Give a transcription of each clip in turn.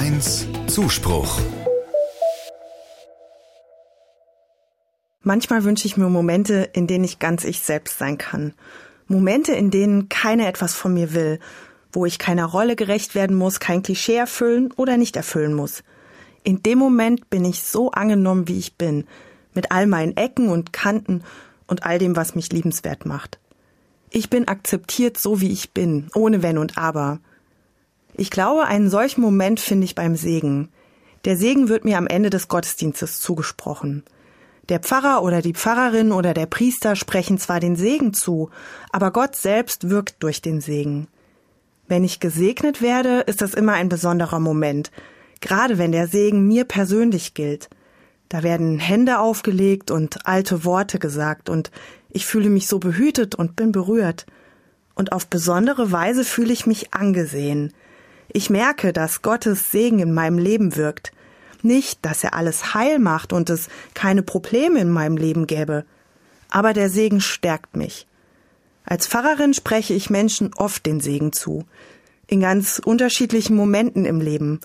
1 Zuspruch. Manchmal wünsche ich mir Momente, in denen ich ganz ich selbst sein kann. Momente, in denen keiner etwas von mir will, wo ich keiner Rolle gerecht werden muss, kein Klischee erfüllen oder nicht erfüllen muss. In dem Moment bin ich so angenommen, wie ich bin, mit all meinen Ecken und Kanten und all dem, was mich liebenswert macht. Ich bin akzeptiert so, wie ich bin, ohne Wenn und Aber. Ich glaube, einen solchen Moment finde ich beim Segen. Der Segen wird mir am Ende des Gottesdienstes zugesprochen. Der Pfarrer oder die Pfarrerin oder der Priester sprechen zwar den Segen zu, aber Gott selbst wirkt durch den Segen. Wenn ich gesegnet werde, ist das immer ein besonderer Moment, gerade wenn der Segen mir persönlich gilt. Da werden Hände aufgelegt und alte Worte gesagt und ich fühle mich so behütet und bin berührt. Und auf besondere Weise fühle ich mich angesehen. Ich merke, dass Gottes Segen in meinem Leben wirkt. Nicht, dass er alles heil macht und es keine Probleme in meinem Leben gäbe. Aber der Segen stärkt mich. Als Pfarrerin spreche ich Menschen oft den Segen zu. In ganz unterschiedlichen Momenten im Leben.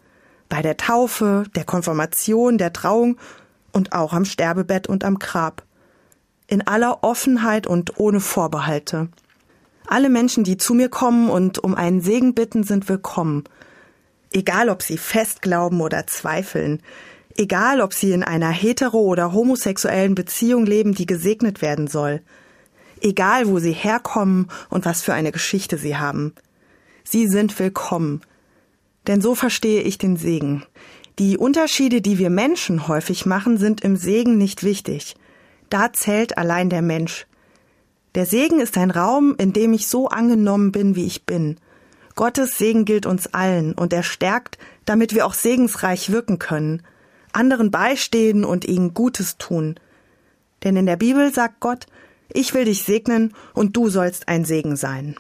Bei der Taufe, der Konfirmation, der Trauung und auch am Sterbebett und am Grab. In aller Offenheit und ohne Vorbehalte. Alle Menschen, die zu mir kommen und um einen Segen bitten, sind willkommen. Egal, ob sie fest glauben oder zweifeln. Egal, ob sie in einer hetero- oder homosexuellen Beziehung leben, die gesegnet werden soll. Egal, wo sie herkommen und was für eine Geschichte sie haben. Sie sind willkommen. Denn so verstehe ich den Segen. Die Unterschiede, die wir Menschen häufig machen, sind im Segen nicht wichtig. Da zählt allein der Mensch. Der Segen ist ein Raum, in dem ich so angenommen bin, wie ich bin. Gottes Segen gilt uns allen und er stärkt, damit wir auch segensreich wirken können, anderen beistehen und ihnen Gutes tun. Denn in der Bibel sagt Gott, ich will dich segnen und du sollst ein Segen sein.